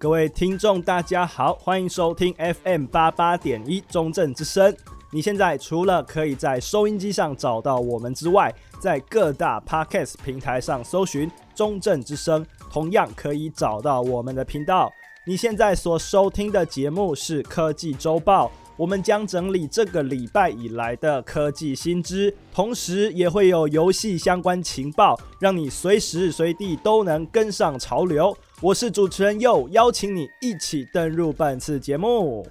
各位听众，大家好，欢迎收听 FM 八八点一中正之声。你现在除了可以在收音机上找到我们之外，在各大 Podcast 平台上搜寻中正之声，同样可以找到我们的频道。你现在所收听的节目是科技周报。我们将整理这个礼拜以来的科技新知，同时也会有游戏相关情报，让你随时随地都能跟上潮流。我是主持人佑，邀请你一起登入本次节目。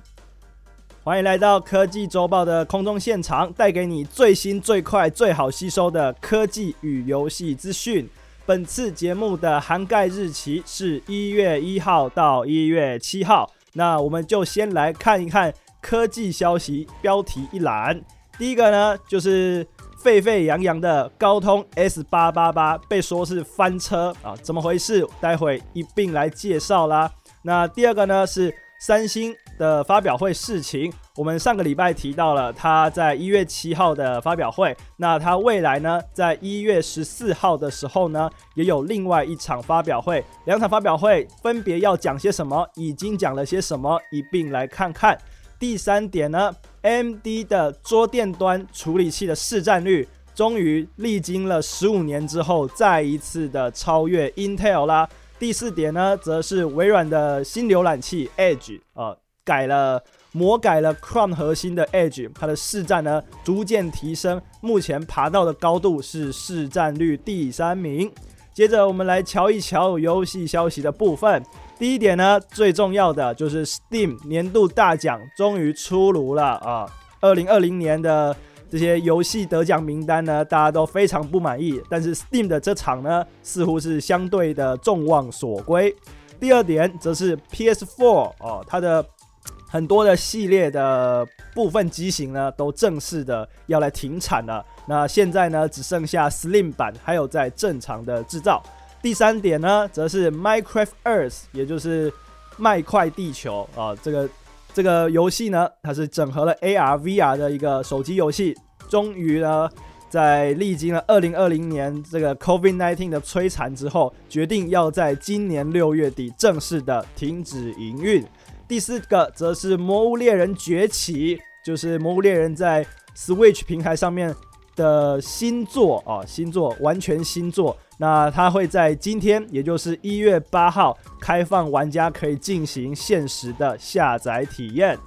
欢迎来到科技周报的空中现场，带给你最新、最快、最好吸收的科技与游戏资讯。本次节目的涵盖日期是一月一号到一月七号，那我们就先来看一看。科技消息标题一览，第一个呢就是沸沸扬扬的高通 S 八八八被说是翻车啊，怎么回事？待会一并来介绍啦。那第二个呢是三星的发表会事情，我们上个礼拜提到了它在一月七号的发表会，那它未来呢在一月十四号的时候呢也有另外一场发表会，两场发表会分别要讲些什么，已经讲了些什么，一并来看看。第三点呢，AMD 的桌垫端处理器的市占率终于历经了十五年之后，再一次的超越 Intel 啦。第四点呢，则是微软的新浏览器 Edge 呃，改了魔改了 Chrome 核心的 Edge，它的市占呢逐渐提升，目前爬到的高度是市占率第三名。接着我们来瞧一瞧游戏消息的部分。第一点呢，最重要的就是 Steam 年度大奖终于出炉了啊！二零二零年的这些游戏得奖名单呢，大家都非常不满意，但是 Steam 的这场呢，似乎是相对的众望所归。第二点则是 PS4 哦，它的很多的系列的部分机型呢，都正式的要来停产了。那现在呢，只剩下 Slim 版还有在正常的制造。第三点呢，则是 Minecraft Earth，也就是麦块地球啊，这个这个游戏呢，它是整合了 AR、VR 的一个手机游戏，终于呢，在历经了二零二零年这个 COVID-19 的摧残之后，决定要在今年六月底正式的停止营运。第四个则是《魔物猎人崛起》，就是《魔物猎人》在 Switch 平台上面的新作啊，新作，完全新作。那它会在今天，也就是一月八号，开放玩家可以进行限时的下载体验。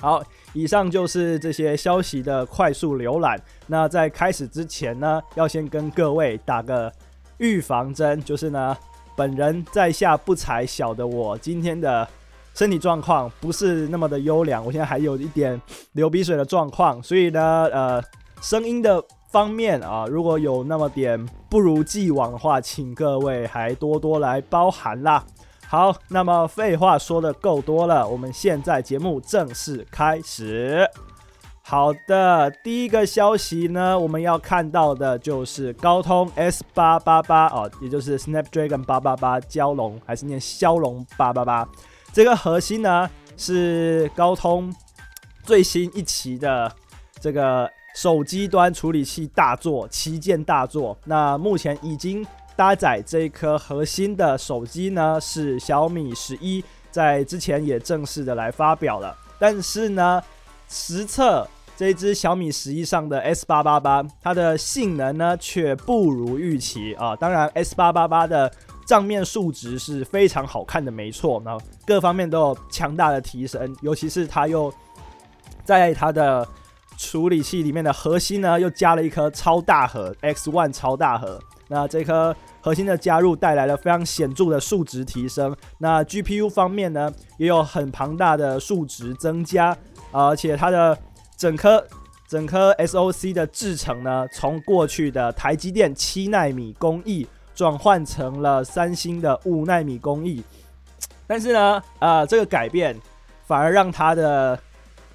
好，以上就是这些消息的快速浏览。那在开始之前呢，要先跟各位打个预防针，就是呢，本人在下不才，小的我今天的身体状况不是那么的优良，我现在还有一点流鼻水的状况，所以呢，呃，声音的。方面啊，如果有那么点不如既往的话，请各位还多多来包涵啦。好，那么废话说的够多了，我们现在节目正式开始。好的，第一个消息呢，我们要看到的就是高通 S 八八八啊，也就是 Snapdragon 八八八骁龙，还是念骁龙八八八。这个核心呢，是高通最新一期的这个。手机端处理器大作旗舰大作，那目前已经搭载这一颗核心的手机呢，是小米十一，在之前也正式的来发表了。但是呢，实测这只小米十一上的 S 八八八，它的性能呢却不如预期啊。当然，S 八八八的账面数值是非常好看的，没错，那各方面都有强大的提升，尤其是它又在它的。处理器里面的核心呢，又加了一颗超大核 X One 超大核。那这颗核心的加入带来了非常显著的数值提升。那 GPU 方面呢，也有很庞大的数值增加，而且它的整颗整颗 SoC 的制程呢，从过去的台积电七纳米工艺转换成了三星的五纳米工艺。但是呢，啊、呃，这个改变反而让它的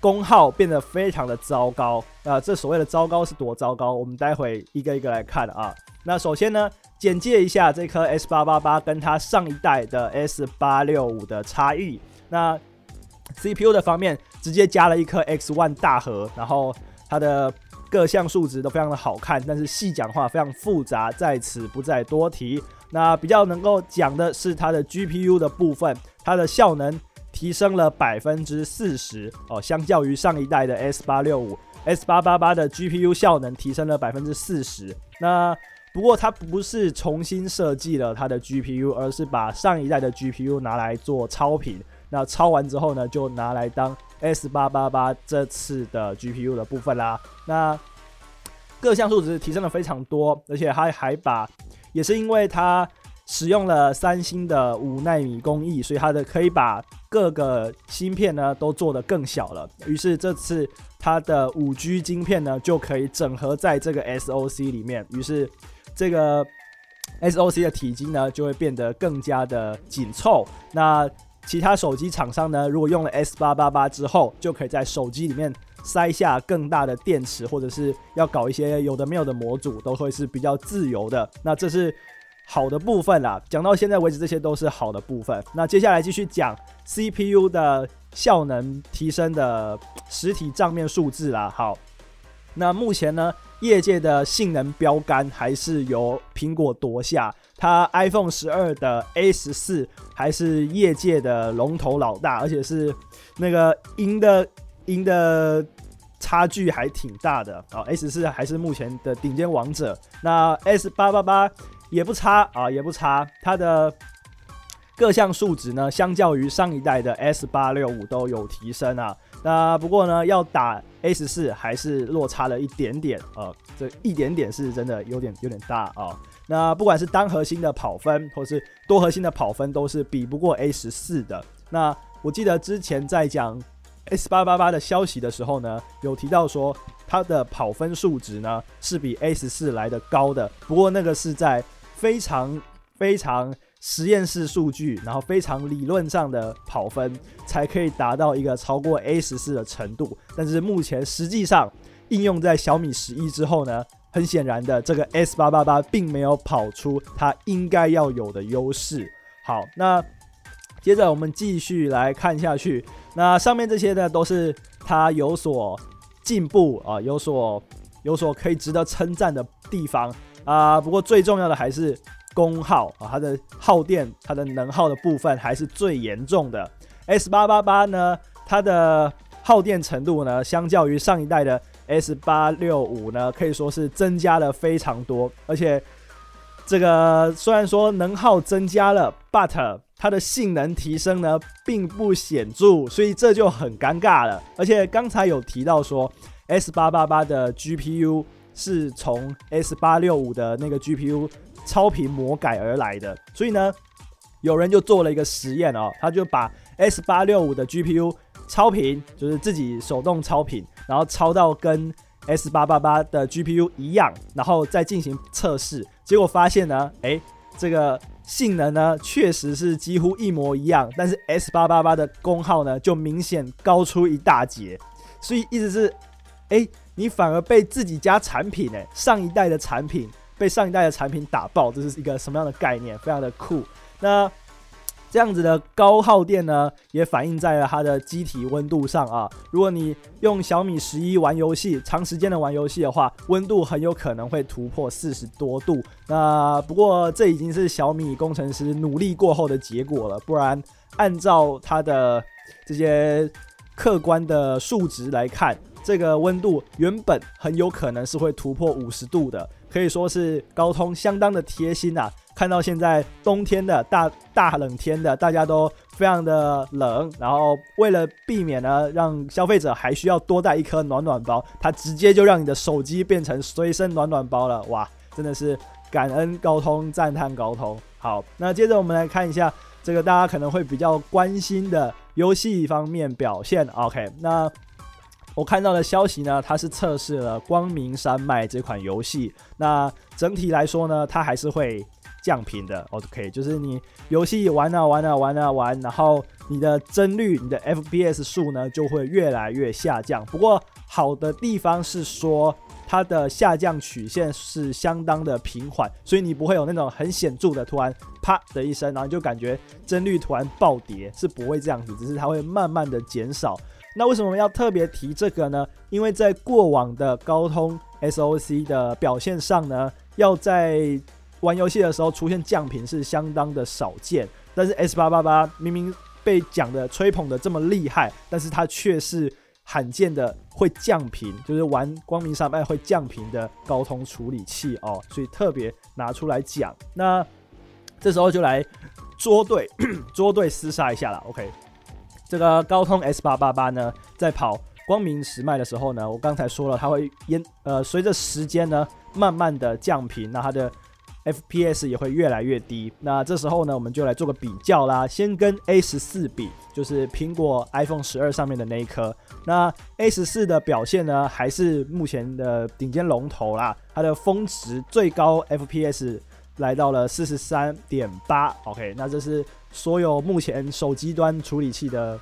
功耗变得非常的糟糕啊、这所谓的糟糕是多糟糕？我们待会一个一个来看啊。那首先呢，简介一下这颗 S 八八八跟它上一代的 S 八六五的差异。那 CPU 的方面，直接加了一颗 X1 大核，然后它的各项数值都非常的好看，但是细讲话非常复杂，在此不再多提。那比较能够讲的是它的 GPU 的部分，它的效能提升了百分之四十哦，相较于上一代的 S 八六五，S 八八八的 GPU 效能提升了百分之四十。那不过它不是重新设计了它的 GPU，而是把上一代的 GPU 拿来做超频。那超完之后呢，就拿来当 S 八八八这次的 GPU 的部分啦。那各项数值提升了非常多，而且它还把，也是因为它使用了三星的五纳米工艺，所以它的可以把各个芯片呢都做得更小了。于是这次它的五 G 晶片呢就可以整合在这个 SoC 里面，于是。这个 SoC 的体积呢，就会变得更加的紧凑。那其他手机厂商呢，如果用了 S 八八八之后，就可以在手机里面塞下更大的电池，或者是要搞一些有的没有的模组，都会是比较自由的。那这是好的部分啦。讲到现在为止，这些都是好的部分。那接下来继续讲 CPU 的效能提升的实体账面数字啦。好，那目前呢，业界的性能标杆还是由苹果夺下，它 iPhone 十二的 A 十四还是业界的龙头老大，而且是那个赢的赢的差距还挺大的啊。A 十四还是目前的顶尖王者，那 S 八八八也不差啊，也不差，它的各项数值呢，相较于上一代的 S 八六五都有提升啊。那不过呢，要打 A 十四还是落差了一点点啊、这一点点是真的有点有点大啊、那不管是单核心的跑分，或是多核心的跑分，都是比不过 A 十四的。那我记得之前在讲 S 八八八的消息的时候呢，有提到说它的跑分数值呢是比 A 十四来的高的。不过那个是在非常非常。实验室数据，然后非常理论上的跑分，才可以达到一个超过 A 十四的程度。但是目前实际上应用在小米十一之后呢，很显然的，这个 S 八八八并没有跑出它应该要有的优势。好，那接着我们继续来看下去。那上面这些呢，都是它有所进步啊，有所有所可以值得称赞的地方啊。不过最重要的还是。功耗啊，它的耗电、它的能耗的部分还是最严重的。S 八八八呢，它的耗电程度呢，相较于上一代的 S 八六五呢，可以说是增加了非常多。而且这个虽然说能耗增加了，but 它的性能提升呢并不显著，所以这就很尴尬了。而且刚才有提到说，S 八八八的 GPU 是从 S 八六五的那个 GPU。超频魔改而来的，所以呢，有人就做了一个实验哦，他就把 S 八六五的 GPU 超频，就是自己手动超频，然后超到跟 S 八八八的 GPU 一样，然后再进行测试，结果发现呢，诶，这个性能呢确实是几乎一模一样，但是 S 八八八的功耗呢就明显高出一大截，所以意思是，诶，你反而被自己家产品，诶，上一代的产品。被上一代的产品打爆，这是一个什么样的概念？非常的酷。那这样子的高耗电呢，也反映在了它的机体温度上啊。如果你用小米十一玩游戏，长时间的玩游戏的话，温度很有可能会突破四十多度。那不过这已经是小米工程师努力过后的结果了，不然按照它的这些客观的数值来看，这个温度原本很有可能是会突破五十度的。可以说是高通相当的贴心啊！看到现在冬天的大大冷天的，大家都非常的冷，然后为了避免呢，让消费者还需要多带一颗暖暖包，它直接就让你的手机变成随身暖暖包了，哇！真的是感恩高通，赞叹高通。好，那接着我们来看一下这个大家可能会比较关心的游戏方面表现。OK，那。我看到的消息呢，它是测试了《光明山脉》这款游戏。那整体来说呢，它还是会降频的。OK，就是你游戏玩啊玩啊玩啊玩，然后你的帧率、你的 FPS 数呢就会越来越下降。不过好的地方是说，它的下降曲线是相当的平缓，所以你不会有那种很显著的突然啪的一声，然后就感觉帧率突然暴跌，是不会这样子，只是它会慢慢的减少。那为什么要特别提这个呢？因为在过往的高通 SoC 的表现上呢，要在玩游戏的时候出现降频是相当的少见。但是 S 八八八明明被讲的吹捧的这么厉害，但是它却是罕见的会降频，就是玩光明山脉会降频的高通处理器哦，所以特别拿出来讲。那这时候就来捉对 捉对厮杀一下了。OK，这个高通 S 八八八呢，在跑光明时脉的时候呢，我刚才说了，它会沿呃随着时间呢，慢慢的降频，那它的。FPS 也会越来越低。那这时候呢，我们就来做个比较啦。先跟 A 十四比，就是苹果 iPhone 十二上面的那一颗。那 A 十四的表现呢，还是目前的顶尖龙头啦。它的峰值最高 FPS 来到了四十三点八。OK，那这是所有目前手机端处理器的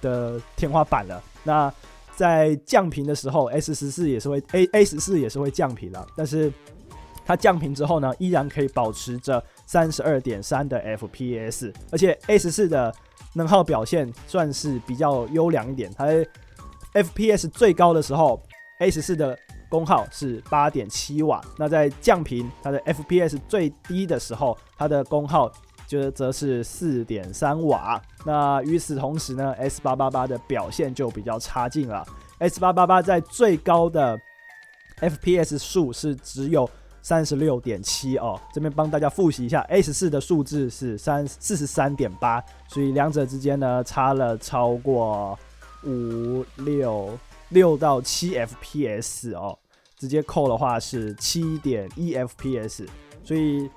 的天花板了。那在降频的时候，S 十四也是会 A A 十四也是会降频了，但是。它降频之后呢，依然可以保持着三十二点三的 FPS，而且 A 十四的能耗表现算是比较优良一点。它 FPS 最高的时候，A 十四的功耗是八点七瓦。那在降频，它的 FPS 最低的时候，它的功耗就则是四点三瓦。那与此同时呢，S 八八八的表现就比较差劲了。S 八八八在最高的 FPS 数是只有。三十六点七哦，这边帮大家复习一下，A 十四的数字是三四十三点八，所以两者之间呢差了超过五六六到七 FPS 哦，直接扣的话是七点一 FPS，所以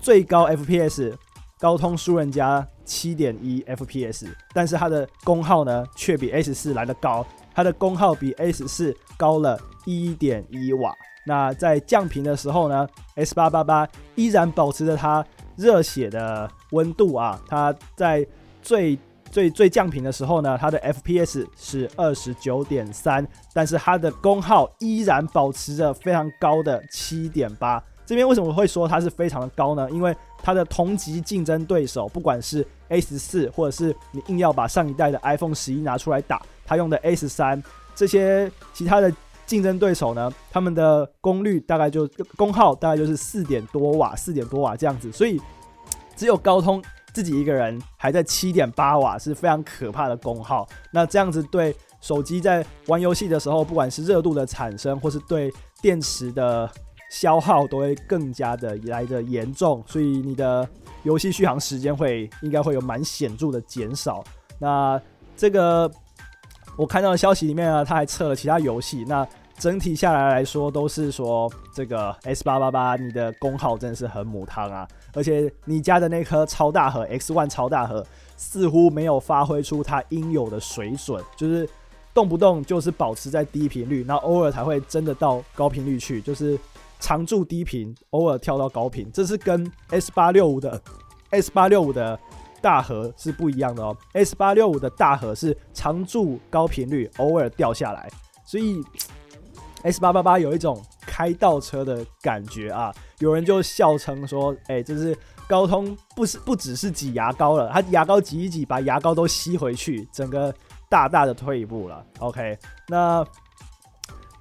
最高 FPS 高通输人家七点一 FPS，但是它的功耗呢却比 S 四来得高，它的功耗比 S 四高了一点一瓦。那在降频的时候呢，S 八八八依然保持着它热血的温度啊。它在最最最降频的时候呢，它的 FPS 是二十九点三，但是它的功耗依然保持着非常高的七点八。这边为什么会说它是非常的高呢？因为它的同级竞争对手，不管是 A 十四，或者是你硬要把上一代的 iPhone 十一拿出来打，它用的 A 十三，这些其他的。竞争对手呢，他们的功率大概就功耗大概就是四点多瓦，四点多瓦这样子，所以只有高通自己一个人还在七点八瓦，是非常可怕的功耗。那这样子对手机在玩游戏的时候，不管是热度的产生，或是对电池的消耗，都会更加的来的严重，所以你的游戏续航时间会应该会有蛮显著的减少。那这个我看到的消息里面呢，他还测了其他游戏，那。整体下来来说，都是说这个 S 八八八，你的功耗真的是很母汤啊！而且你家的那颗超大核 X One 超大核似乎没有发挥出它应有的水准，就是动不动就是保持在低频率，那偶尔才会真的到高频率去，就是常驻低频，偶尔跳到高频。这是跟 S 八六五的 S 八六五的大核是不一样的哦。S 八六五的大核是常驻高频率，偶尔掉下来，所以。S 八八八有一种开倒车的感觉啊！有人就笑称说：“哎、欸，这是高通不是不只是挤牙膏了，它牙膏挤一挤，把牙膏都吸回去，整个大大的退一步了。” OK，那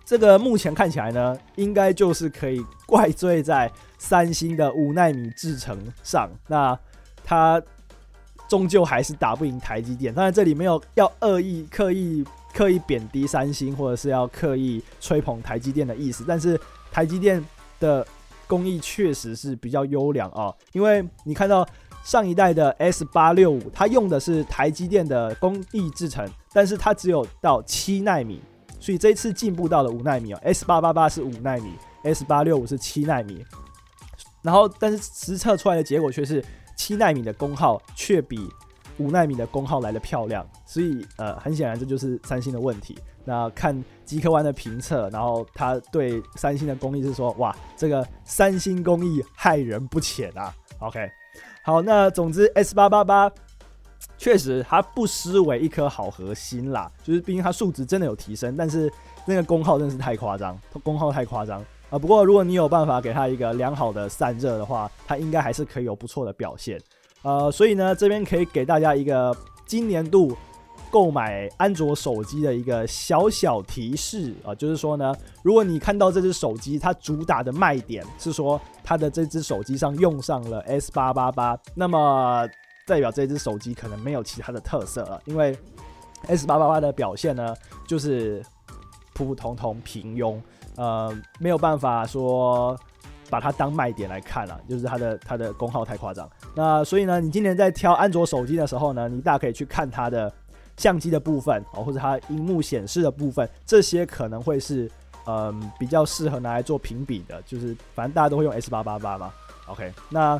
这个目前看起来呢，应该就是可以怪罪在三星的五纳米制程上。那它终究还是打不赢台积电。当然，这里没有要恶意刻意。刻意贬低三星，或者是要刻意吹捧台积电的意思，但是台积电的工艺确实是比较优良啊，因为你看到上一代的 S 八六五，它用的是台积电的工艺制成，但是它只有到七纳米，所以这一次进步到了五纳米哦，S 八八八是五纳米，S 八六五是七纳米，然后但是实测出来的结果却是七纳米的功耗却比。五纳米的功耗来得漂亮，所以呃，很显然这就是三星的问题。那看极客湾的评测，然后他对三星的工艺是说，哇，这个三星工艺害人不浅啊。OK，好，那总之 S 八八八确实它不失为一颗好核心啦，就是毕竟它数值真的有提升，但是那个功耗真的是太夸张，它功耗太夸张啊。不过如果你有办法给它一个良好的散热的话，它应该还是可以有不错的表现。呃，所以呢，这边可以给大家一个今年度购买安卓手机的一个小小提示啊，就是说呢，如果你看到这只手机它主打的卖点是说它的这只手机上用上了 S 八八八，那么代表这只手机可能没有其他的特色了，因为 S 八八八的表现呢，就是普普通通平庸，呃，没有办法说把它当卖点来看了，就是它的它的功耗太夸张。那所以呢，你今年在挑安卓手机的时候呢，你大家可以去看它的相机的部分哦，或者它荧幕显示的部分，这些可能会是嗯比较适合拿来做评比的，就是反正大家都会用 S 八八八嘛。OK，那。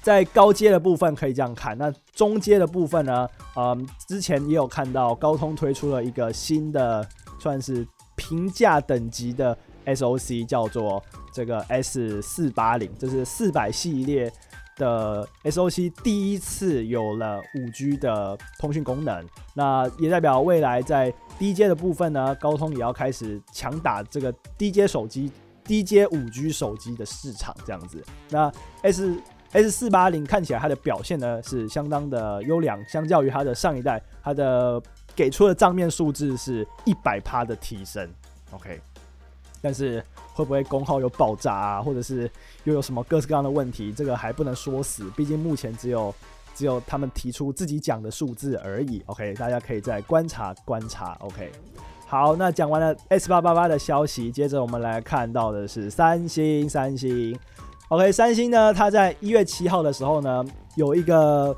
在高阶的部分可以这样看，那中阶的部分呢？嗯，之前也有看到高通推出了一个新的，算是平价等级的 SoC，叫做这个 S 四八零，这是四百系列的 SoC 第一次有了五 G 的通讯功能，那也代表未来在低阶的部分呢，高通也要开始强打这个低阶手机、低阶五 G 手机的市场，这样子。那 S S 四八零看起来它的表现呢是相当的优良，相较于它的上一代，它的给出的账面数字是一百趴的提升，OK，但是会不会功耗又爆炸啊，或者是又有什么各式各样的问题，这个还不能说死，毕竟目前只有只有他们提出自己讲的数字而已，OK，大家可以再观察观察，OK，好，那讲完了 S 八八八的消息，接着我们来看到的是三星，三星。OK，三星呢，它在一月七号的时候呢，有一个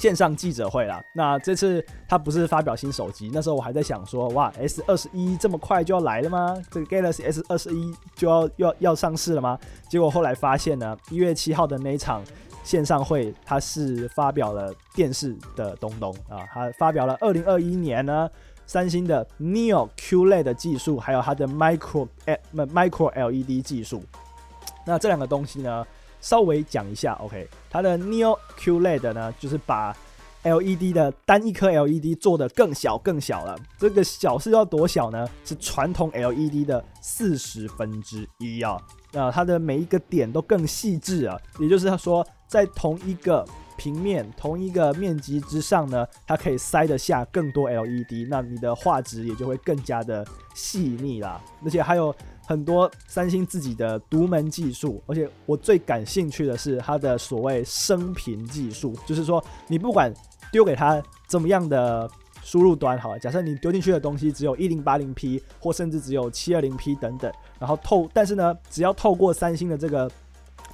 线上记者会啦。那这次他不是发表新手机，那时候我还在想说，哇，S 二十一这么快就要来了吗？这个 Galaxy S 二十一就要要要上市了吗？结果后来发现呢，一月七号的那一场线上会，它是发表了电视的东东啊，它发表了二零二一年呢，三星的 Neo QLED 的技术，还有它的 Micro Micro LED 技术。那这两个东西呢，稍微讲一下，OK，它的 Neo QLED 呢，就是把 LED 的单一颗 LED 做得更小更小了。这个小是要多小呢？是传统 LED 的四十分之一啊。那它的每一个点都更细致啊，也就是说，在同一个平面、同一个面积之上呢，它可以塞得下更多 LED，那你的画质也就会更加的细腻啦。而且还有。很多三星自己的独门技术，而且我最感兴趣的是它的所谓升频技术，就是说你不管丢给它怎么样的输入端，好，假设你丢进去的东西只有一零八零 P 或甚至只有七二零 P 等等，然后透，但是呢，只要透过三星的这个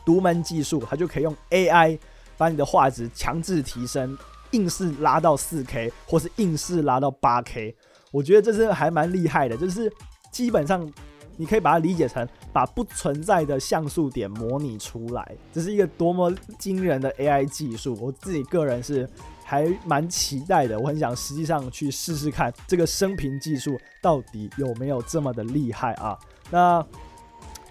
独门技术，它就可以用 AI 把你的画质强制提升，硬是拉到四 K 或是硬是拉到八 K，我觉得这是还蛮厉害的，就是基本上。你可以把它理解成把不存在的像素点模拟出来，这是一个多么惊人的 AI 技术！我自己个人是还蛮期待的，我很想实际上去试试看这个升频技术到底有没有这么的厉害啊！那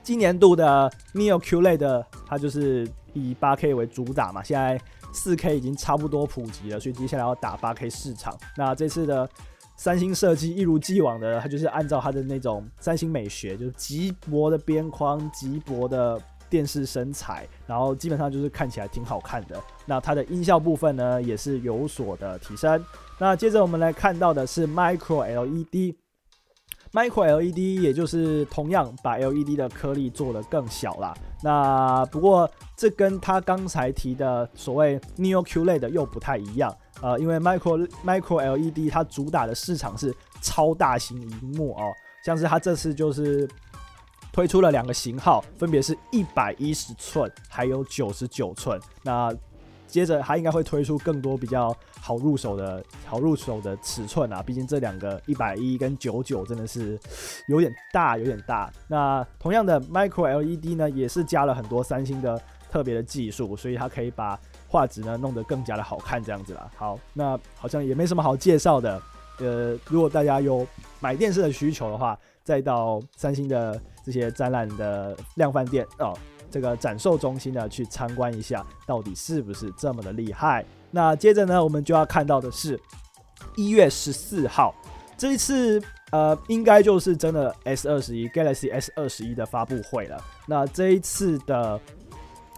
今年度的 Neo Q 类的它就是以 8K 为主打嘛，现在 4K 已经差不多普及了，所以接下来要打 8K 市场。那这次的三星设计一如既往的，它就是按照它的那种三星美学，就是极薄的边框、极薄的电视身材，然后基本上就是看起来挺好看的。那它的音效部分呢，也是有所的提升。那接着我们来看到的是 Micro LED，Micro LED 也就是同样把 LED 的颗粒做得更小啦。那不过这跟它刚才提的所谓 Neo QLED 又不太一样。呃，因为 Micro Micro LED 它主打的市场是超大型荧幕哦，像是它这次就是推出了两个型号，分别是一百一十寸还有九十九寸。那接着它应该会推出更多比较好入手的好入手的尺寸啊，毕竟这两个一百一跟九九真的是有点大，有点大。那同样的 Micro LED 呢，也是加了很多三星的特别的技术，所以它可以把画质呢弄得更加的好看，这样子啦。好，那好像也没什么好介绍的。呃，如果大家有买电视的需求的话，再到三星的这些展览的量贩店哦，这个展售中心呢去参观一下，到底是不是这么的厉害？那接着呢，我们就要看到的是一月十四号这一次，呃，应该就是真的 S 二十一 Galaxy S 二十一的发布会了。那这一次的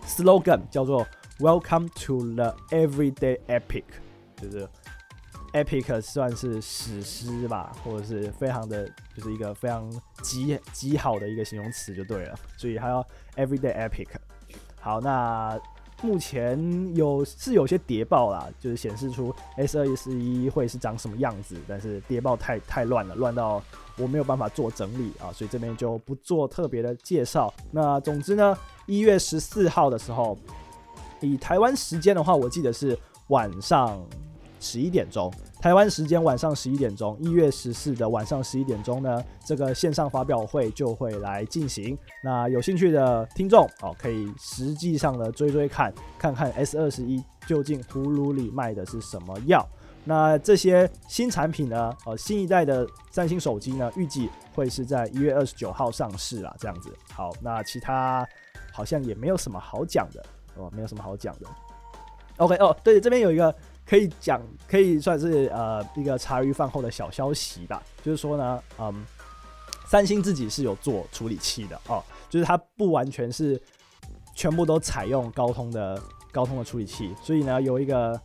slogan 叫做。Welcome to the everyday epic，就是 epic 算是史诗吧，或者是非常的，就是一个非常极极好的一个形容词就对了。所以还要 everyday epic。好，那目前有是有些谍报啦，就是显示出 S 二十一会是长什么样子，但是谍报太太乱了，乱到我没有办法做整理啊，所以这边就不做特别的介绍。那总之呢，一月十四号的时候，以台湾时间的话，我记得是晚上十一点钟。台湾时间晚上十一点钟，一月十四的晚上十一点钟呢，这个线上发表会就会来进行。那有兴趣的听众哦，可以实际上的追追看，看看 S 二十一究竟葫芦里卖的是什么药。那这些新产品呢，呃，新一代的三星手机呢，预计会是在一月二十九号上市啦，这样子。好，那其他好像也没有什么好讲的哦，没有什么好讲的。OK 哦，对，这边有一个。可以讲，可以算是呃一个茶余饭后的小消息吧。就是说呢，嗯，三星自己是有做处理器的哦，就是它不完全是全部都采用高通的高通的处理器。所以呢，有一个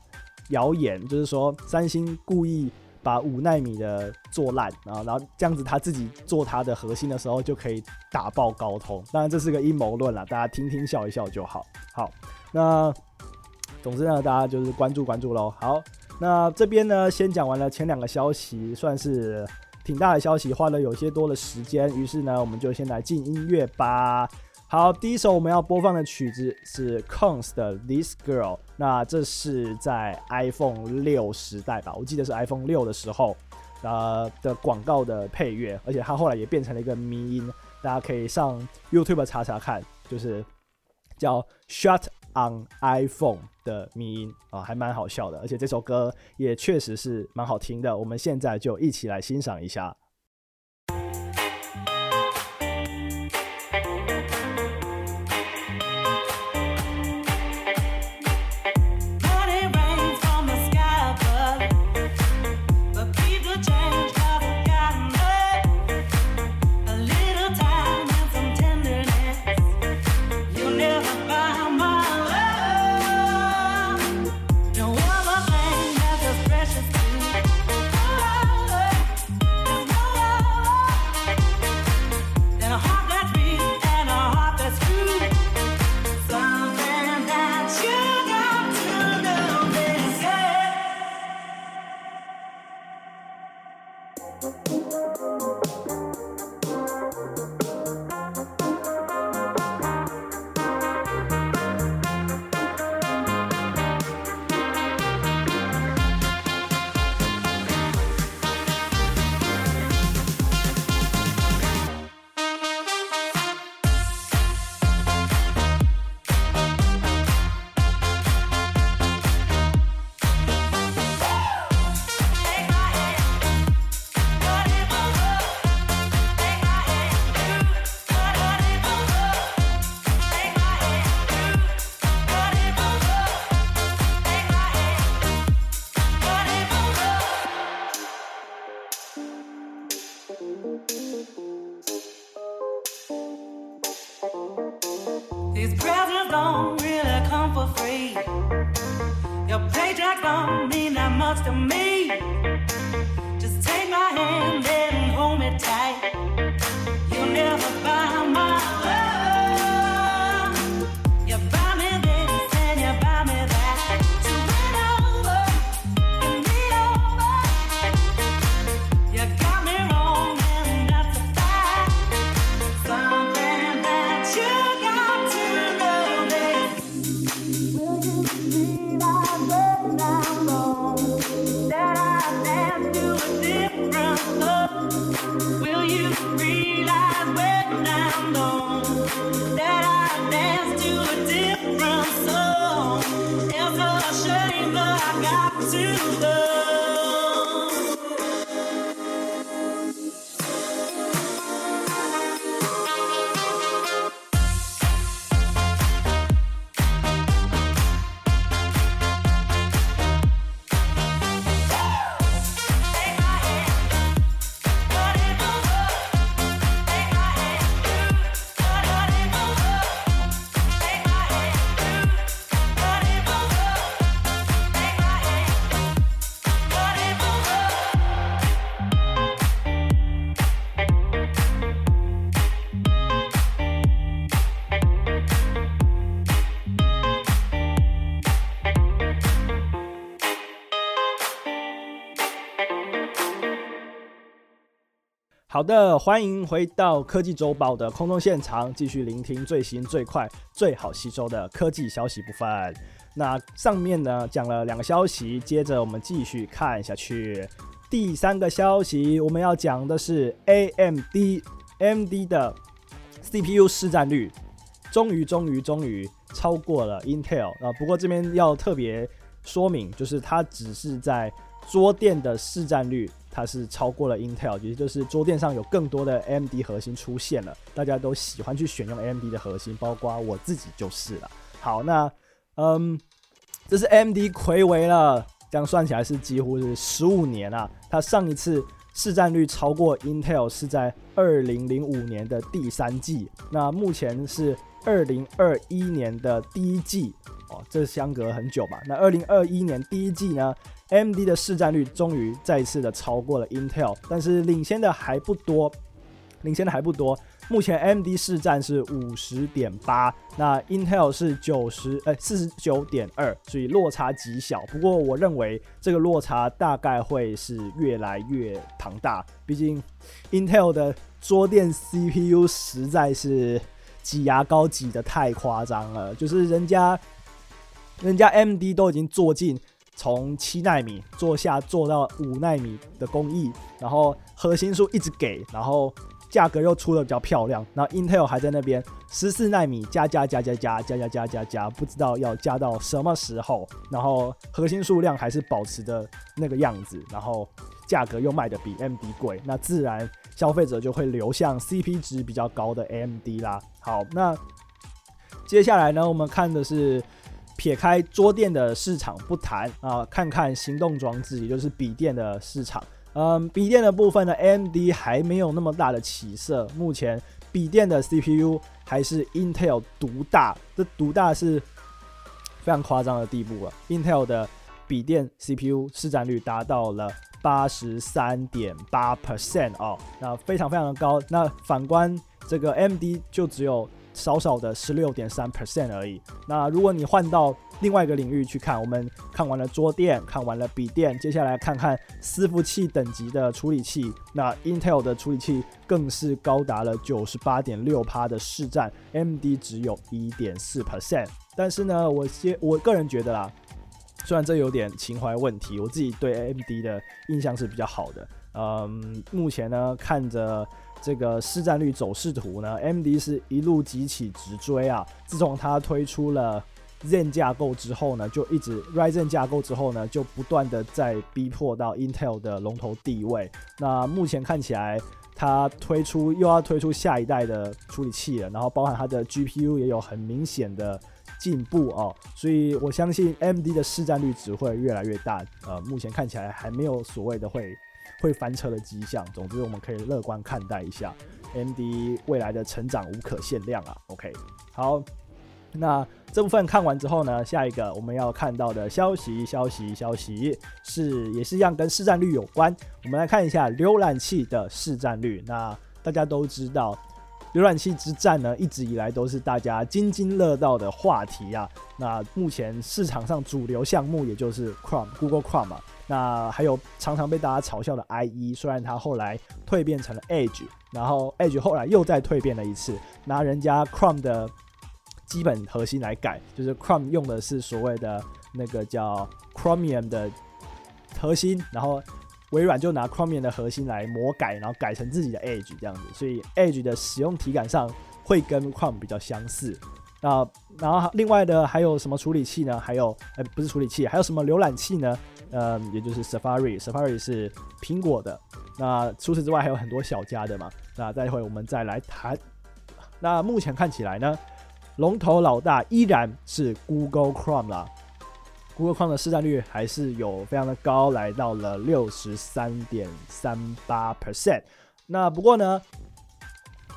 谣言，就是说三星故意把五纳米的做烂，然后然后这样子他自己做它的核心的时候就可以打爆高通。当然这是个阴谋论啦，大家听听笑一笑就好。好，那。总之呢，大家就是关注关注喽。好，那这边呢，先讲完了前两个消息，算是挺大的消息，花了有些多的时间。于是呢，我们就先来进音乐吧。好，第一首我们要播放的曲子是 KONGS 的 This Girl。那这是在 iPhone 六时代吧？我记得是 iPhone 六的时候，呃的广告的配乐，而且它后来也变成了一个迷音，大家可以上 YouTube 查查看，就是叫 Shut On iPhone 的迷音啊，还蛮好笑的，而且这首歌也确实是蛮好听的。我们现在就一起来欣赏一下。好的，欢迎回到科技周报的空中现场，继续聆听最新最快最好吸收的科技消息部分。那上面呢讲了两个消息，接着我们继续看下去。第三个消息，我们要讲的是 AMD MD 的 CPU 市占率终于终于终于超过了 Intel 啊。不过这边要特别说明，就是它只是在桌电的市占率。它是超过了 Intel，也就是桌电上有更多的 AMD 核心出现了，大家都喜欢去选用 AMD 的核心，包括我自己就是了。好，那嗯，这是 AMD 魁违了，这样算起来是几乎是十五年啊。它上一次市占率超过 Intel 是在二零零五年的第三季，那目前是二零二一年的第一季哦，这相隔很久嘛。那二零二一年第一季呢？M D 的市占率终于再次的超过了 Intel，但是领先的还不多，领先的还不多。目前 M D 市占是五十点八，那 Intel 是九十，哎，四十九点二，所以落差极小。不过我认为这个落差大概会是越来越庞大，毕竟 Intel 的桌垫 CPU 实在是挤牙膏挤得太夸张了，就是人家，人家 MD 都已经做进。从七纳米做下做到五纳米的工艺，然后核心数一直给，然后价格又出的比较漂亮。然后 Intel 还在那边十四纳米加加加加加加加加加加，不知道要加到什么时候。然后核心数量还是保持的那个样子，然后价格又卖的比 MD 贵，那自然消费者就会流向 CP 值比较高的 MD 啦。好，那接下来呢，我们看的是。撇开桌电的市场不谈啊，看看行动装置，也就是笔电的市场。嗯，笔电的部分呢，AMD 还没有那么大的起色。目前笔电的 CPU 还是 Intel 独大，这独大是非常夸张的地步了。Intel 的笔电 CPU 市占率达到了八十三点八 percent 哦，那非常非常的高。那反观这个 AMD 就只有。少少的十六点三 percent 而已。那如果你换到另外一个领域去看，我们看完了桌电，看完了笔电，接下来看看伺服器等级的处理器。那 Intel 的处理器更是高达了九十八点六趴的市占，MD 只有一点四 percent。但是呢，我先我个人觉得啦，虽然这有点情怀问题，我自己对 AMD 的印象是比较好的。嗯，目前呢，看着。这个市占率走势图呢，MD 是一路急起直追啊！自从它推出了 Zen 架构之后呢，就一直 Ryzen 架构之后呢，就不断的在逼迫到 Intel 的龙头地位。那目前看起来，它推出又要推出下一代的处理器了，然后包含它的 GPU 也有很明显的进步哦，所以我相信 MD 的市占率只会越来越大。呃，目前看起来还没有所谓的会。会翻车的迹象。总之，我们可以乐观看待一下 AMD 未来的成长无可限量啊。OK，好，那这部分看完之后呢，下一个我们要看到的消息，消息，消息是也是一样跟市占率有关。我们来看一下浏览器的市占率。那大家都知道，浏览器之战呢，一直以来都是大家津津乐道的话题啊。那目前市场上主流项目也就是 Chrome，Google Chrome 嘛。那还有常常被大家嘲笑的 IE，虽然它后来蜕变成了 Edge，然后 Edge 后来又再蜕变了一次，拿人家 Chrome 的基本核心来改，就是 Chrome 用的是所谓的那个叫 Chromium 的核心，然后微软就拿 Chromium 的核心来魔改，然后改成自己的 Edge 这样子，所以 Edge 的使用体感上会跟 Chrome 比较相似。那然后另外的还有什么处理器呢？还有呃不是处理器，还有什么浏览器呢？嗯，也就是 Safari，Safari 是苹果的。那除此之外还有很多小家的嘛。那待会我们再来谈。那目前看起来呢，龙头老大依然是 Google Chrome 啦。Google Chrome 的市占率还是有非常的高，来到了六十三点三八 percent。那不过呢，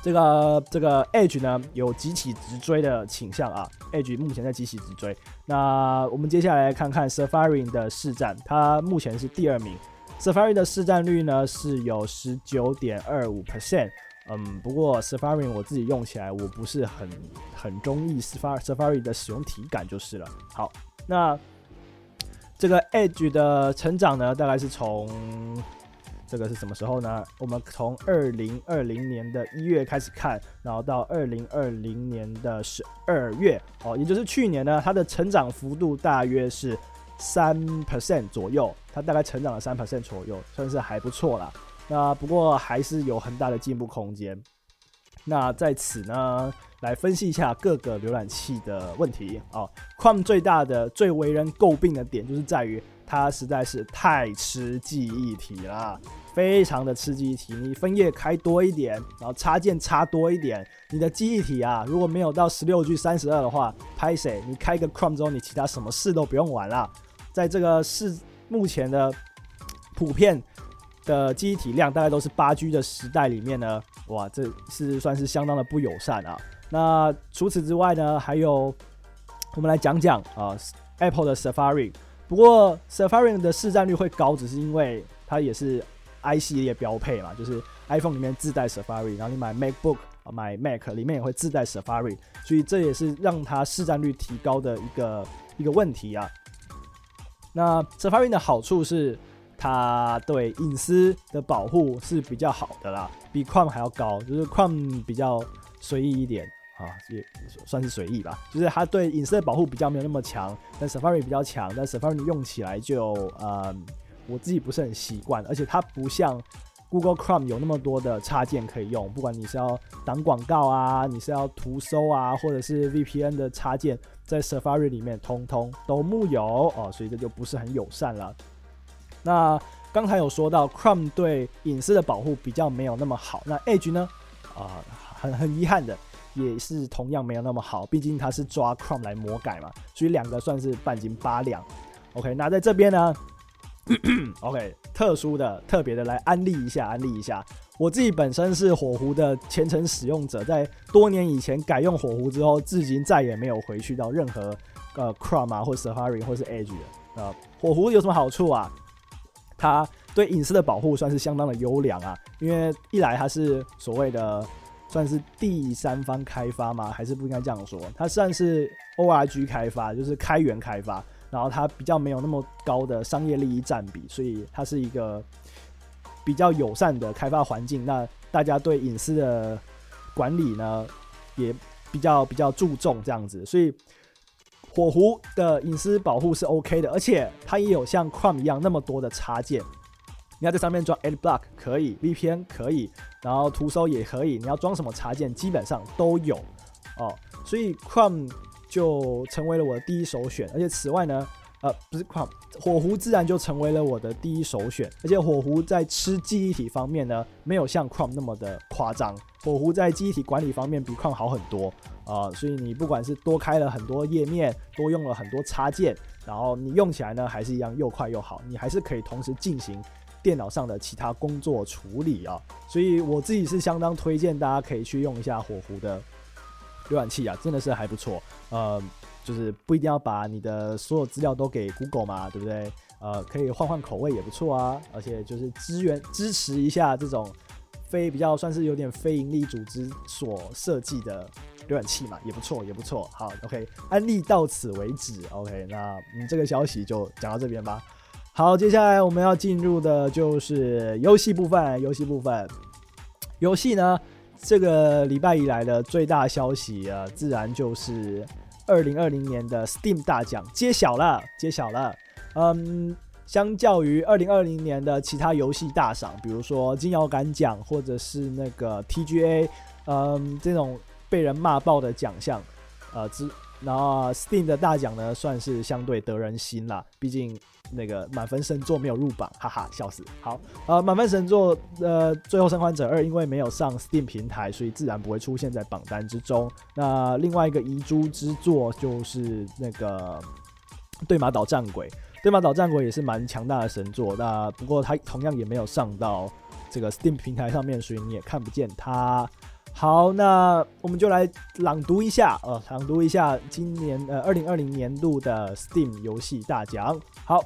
这个这个 Edge 呢有急起直追的倾向啊。Edge 目前在急起直追。那我们接下来看看 Safari 的市占，它目前是第二名。Safari 的市占率呢是有十九点二五 percent。嗯，不过 Safari 我自己用起来我不是很很中意 Safari Safari 的使用体感就是了。好，那这个 Edge 的成长呢，大概是从这个是什么时候呢？我们从二零二零年的一月开始看，然后到二零二零年的十二月，哦，也就是去年呢，它的成长幅度大约是三 percent 左右，它大概成长了三 percent 左右，算是还不错啦。那不过还是有很大的进步空间。那在此呢，来分析一下各个浏览器的问题哦。Chrome 最大的、最为人诟病的点，就是在于它实在是太吃记忆体了，非常的吃记忆体。你分页开多一点，然后插件插多一点，你的记忆体啊，如果没有到十六 G 三十二的话，拍谁？你开个 Chrome 之后，你其他什么事都不用玩了。在这个是目前的普遍的记忆体量大概都是八 G 的时代里面呢，哇，这是算是相当的不友善啊。那除此之外呢，还有我们来讲讲啊，Apple 的 Safari。不过 Safari 的市占率会高，只是因为它也是 i 系列标配嘛，就是 iPhone 里面自带 Safari，然后你买 MacBook 啊，买 Mac 里面也会自带 Safari，所以这也是让它市占率提高的一个一个问题啊。那 Safari 的好处是。它对隐私的保护是比较好的啦，比 Chrome 还要高，就是 Chrome 比较随意一点啊，也算是随意吧。就是它对隐私的保护比较没有那么强，但 Safari 比较强，但 Safari 用起来就呃，我自己不是很习惯，而且它不像 Google Chrome 有那么多的插件可以用，不管你是要挡广告啊，你是要图搜啊，或者是 VPN 的插件，在 Safari 里面通通都木有哦，所以这就不是很友善了。那刚才有说到，Chrome 对隐私的保护比较没有那么好。那 Edge 呢？啊、很很遗憾的，也是同样没有那么好。毕竟它是抓 Chrome 来魔改嘛，所以两个算是半斤八两。OK，那在这边呢，OK，特殊的、特别的来安利一下，安利一下。我自己本身是火狐的虔诚使用者，在多年以前改用火狐之后，至今再也没有回去到任何呃 Chrome 啊，或 Safari 或是 Edge 的。呃，火狐有什么好处啊？它对隐私的保护算是相当的优良啊，因为一来它是所谓的算是第三方开发吗？还是不应该这样说？它算是 ORG 开发，就是开源开发，然后它比较没有那么高的商业利益占比，所以它是一个比较友善的开发环境。那大家对隐私的管理呢，也比较比较注重这样子，所以。火狐的隐私保护是 OK 的，而且它也有像 Chrome 一样那么多的插件。你要在上面装 Adblock 可以，VPN 可以，然后图搜也可以。你要装什么插件，基本上都有哦。所以 Chrome 就成为了我的第一首选。而且此外呢，呃，不是 Crum 火狐自然就成为了我的第一首选。而且火狐在吃记忆体方面呢，没有像 Chrome 那么的夸张。火狐在记忆体管理方面比 Chrome 好很多。啊、所以你不管是多开了很多页面，多用了很多插件，然后你用起来呢，还是一样又快又好，你还是可以同时进行电脑上的其他工作处理啊。所以我自己是相当推荐大家可以去用一下火狐的浏览器啊，真的是还不错。呃，就是不一定要把你的所有资料都给 Google 嘛，对不对？呃，可以换换口味也不错啊，而且就是支援支持一下这种非比较算是有点非营利组织所设计的。浏览器嘛，也不错，也不错。好，OK，安利到此为止。OK，那嗯，这个消息就讲到这边吧。好，接下来我们要进入的就是游戏部分。游戏部分，游戏呢，这个礼拜以来的最大消息啊，自然就是二零二零年的 Steam 大奖揭晓了，揭晓了。嗯，相较于二零二零年的其他游戏大赏，比如说金摇杆奖或者是那个 TGA，嗯，这种。被人骂爆的奖项，呃，之然后 Steam 的大奖呢，算是相对得人心啦。毕竟那个满分神作没有入榜，哈哈，笑死。好，呃，满分神作呃，最后生还者二因为没有上 Steam 平台，所以自然不会出现在榜单之中。那另外一个遗珠之作就是那个对马岛战鬼，对马岛战鬼也是蛮强大的神作。那不过它同样也没有上到这个 Steam 平台上面，所以你也看不见它。好，那我们就来朗读一下，呃，朗读一下今年呃二零二零年度的 Steam 游戏大奖。好，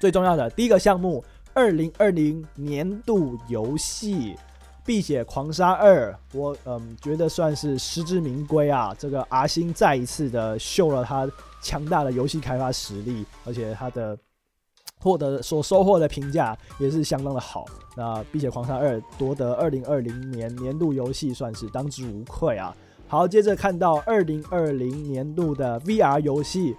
最重要的第一个项目，二零二零年度游戏《碧血狂杀二》，我嗯觉得算是实至名归啊。这个阿星再一次的秀了他强大的游戏开发实力，而且他的获得所收获的评价也是相当的好。那《碧血狂杀二》夺得二零二零年年度游戏，算是当之无愧啊。好，接着看到二零二零年度的 VR 游戏《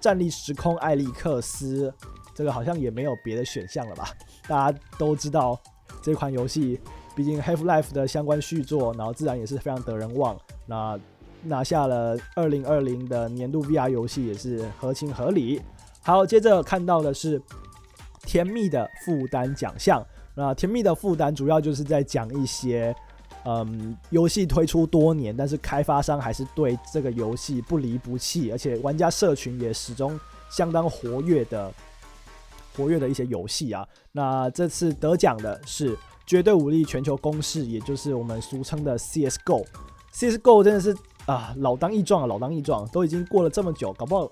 战力时空：艾利克斯》，这个好像也没有别的选项了吧？大家都知道这款游戏，毕竟 Half-Life 的相关续作，然后自然也是非常得人望。那拿下了二零二零的年度 VR 游戏，也是合情合理。好，接着看到的是。甜蜜的负担奖项，那甜蜜的负担主要就是在讲一些，嗯，游戏推出多年，但是开发商还是对这个游戏不离不弃，而且玩家社群也始终相当活跃的，活跃的一些游戏啊。那这次得奖的是《绝对武力全球攻势》，也就是我们俗称的 CS:GO。CS:GO 真的是啊，老当益壮啊，老当益壮，都已经过了这么久，搞不好。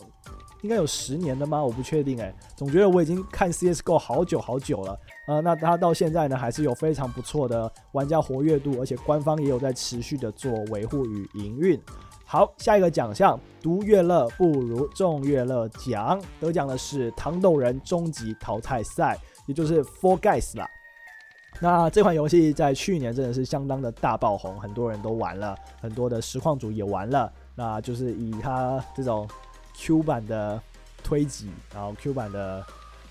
应该有十年了吗？我不确定哎，总觉得我已经看 CSGO 好久好久了。呃，那它到现在呢，还是有非常不错的玩家活跃度，而且官方也有在持续的做维护与营运。好，下一个奖项，独乐乐不如众乐乐奖，得奖的是《糖豆人终极淘汰赛》，也就是 Four Guys 啦。那这款游戏在去年真的是相当的大爆红，很多人都玩了，很多的实况主也玩了。那就是以它这种。Q 版的推挤，然后 Q 版的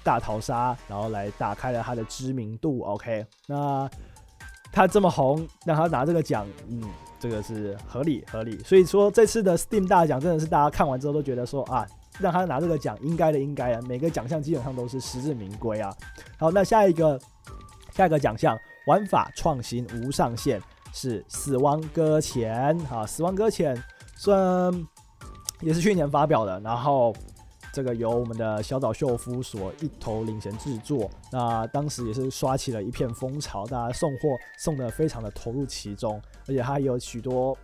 大逃杀，然后来打开了他的知名度。OK，那他这么红，让他拿这个奖，嗯，这个是合理合理。所以说这次的 Steam 大奖真的是大家看完之后都觉得说啊，让他拿这个奖应该的应该啊，每个奖项基本上都是实至名归啊。好，那下一个下一个奖项，玩法创新无上限，是死亡搁浅啊，死亡搁浅算。也是去年发表的，然后这个由我们的小岛秀夫所一头领衔制作，那当时也是刷起了一片风潮，大家送货送的非常的投入其中，而且它还有许多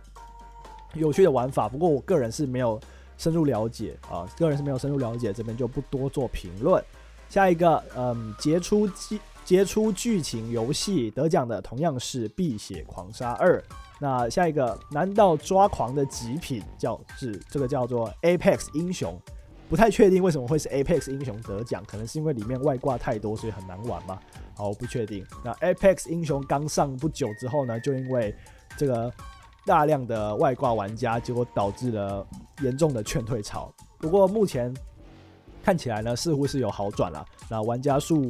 有趣的玩法。不过我个人是没有深入了解啊，个人是没有深入了解，这边就不多做评论。下一个，嗯，杰出剧杰出剧情游戏得奖的同样是《碧血狂杀二》。那下一个难道抓狂的极品叫是这个叫做 Apex 英雄，不太确定为什么会是 Apex 英雄得奖，可能是因为里面外挂太多，所以很难玩嘛？好，不确定。那 Apex 英雄刚上不久之后呢，就因为这个大量的外挂玩家，结果导致了严重的劝退潮。不过目前看起来呢，似乎是有好转了，那玩家数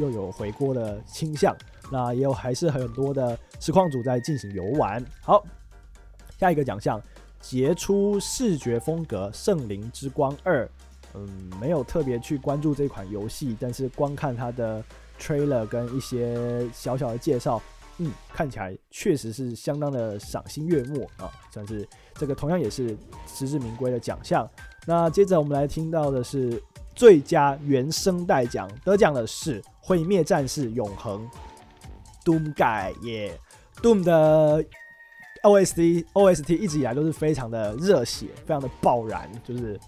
又有回锅的倾向。那也有还是很多的实况组在进行游玩。好，下一个奖项，杰出视觉风格《圣灵之光二》。嗯，没有特别去关注这款游戏，但是光看它的 trailer 跟一些小小的介绍，嗯，看起来确实是相当的赏心悦目啊，算是这个同样也是实至名归的奖项。那接着我们来听到的是最佳原声带奖，得奖的是《毁灭战士永恒》。Doom Guy 耶，Doom 的 OST OST 一直以来都是非常的热血，非常的爆燃，就是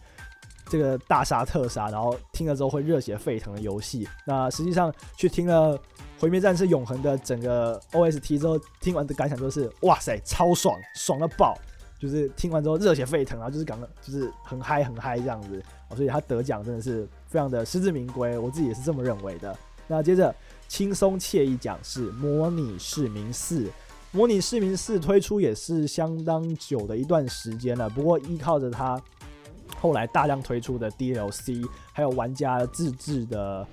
这个大杀特杀，然后听了之后会热血沸腾的游戏。那实际上去听了《毁灭战士永恒》的整个 OST 之后，听完的感想就是哇塞，超爽，爽到爆！就是听完之后热血沸腾，然后就是感觉就是很嗨很嗨这样子。所以他得奖真的是非常的实至名归，我自己也是这么认为的。那接着。轻松惬意讲是《模拟市民四》，《模拟市民四》推出也是相当久的一段时间了。不过依靠着它后来大量推出的 DLC，还有玩家自制的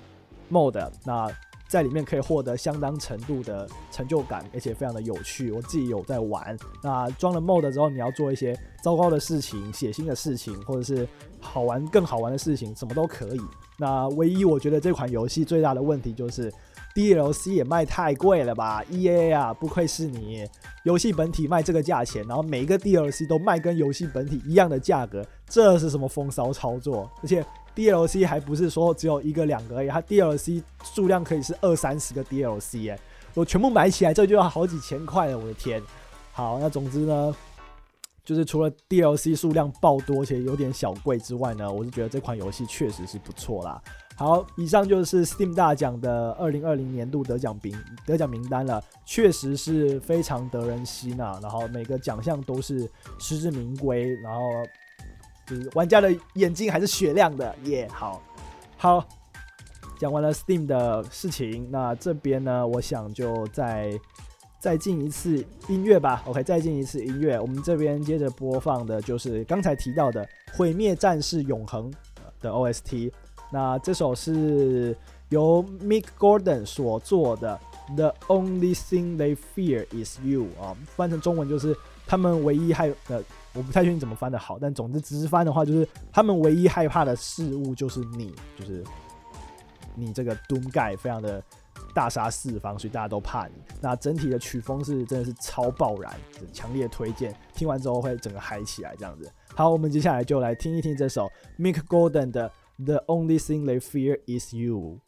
mod，那在里面可以获得相当程度的成就感，而且非常的有趣。我自己有在玩。那装了 mod 之后，你要做一些糟糕的事情、血腥的事情，或者是好玩、更好玩的事情，什么都可以。那唯一我觉得这款游戏最大的问题就是。DLC 也卖太贵了吧？EA 啊，不愧是你，游戏本体卖这个价钱，然后每一个 DLC 都卖跟游戏本体一样的价格，这是什么风骚操作？而且 DLC 还不是说只有一个两个而已，它 DLC 数量可以是二三十个 DLC 哎，我全部买起来这就要好几千块了，我的天！好，那总之呢，就是除了 DLC 数量爆多且有点小贵之外呢，我是觉得这款游戏确实是不错啦。好，以上就是 Steam 大奖的二零二零年度得奖名得奖名单了，确实是非常得人心啊。然后每个奖项都是实至名归，然后就是玩家的眼睛还是雪亮的耶。好，好，讲完了 Steam 的事情，那这边呢，我想就在再进一次音乐吧。OK，再进一次音乐。我们这边接着播放的就是刚才提到的《毁灭战士永恒》的 OST。那这首是由 Mick Gordon 所做的。The only thing they fear is you 啊，翻成中文就是他们唯一害呃，我不太确定怎么翻的好，但总之直翻的话就是他们唯一害怕的事物就是你，就是你这个 Doom Guy 非常的大杀四方，所以大家都怕你。那整体的曲风是真的是超爆燃，强烈推荐，听完之后会整个嗨起来这样子。好，我们接下来就来听一听这首 Mick Gordon 的 The only thing they fear is you。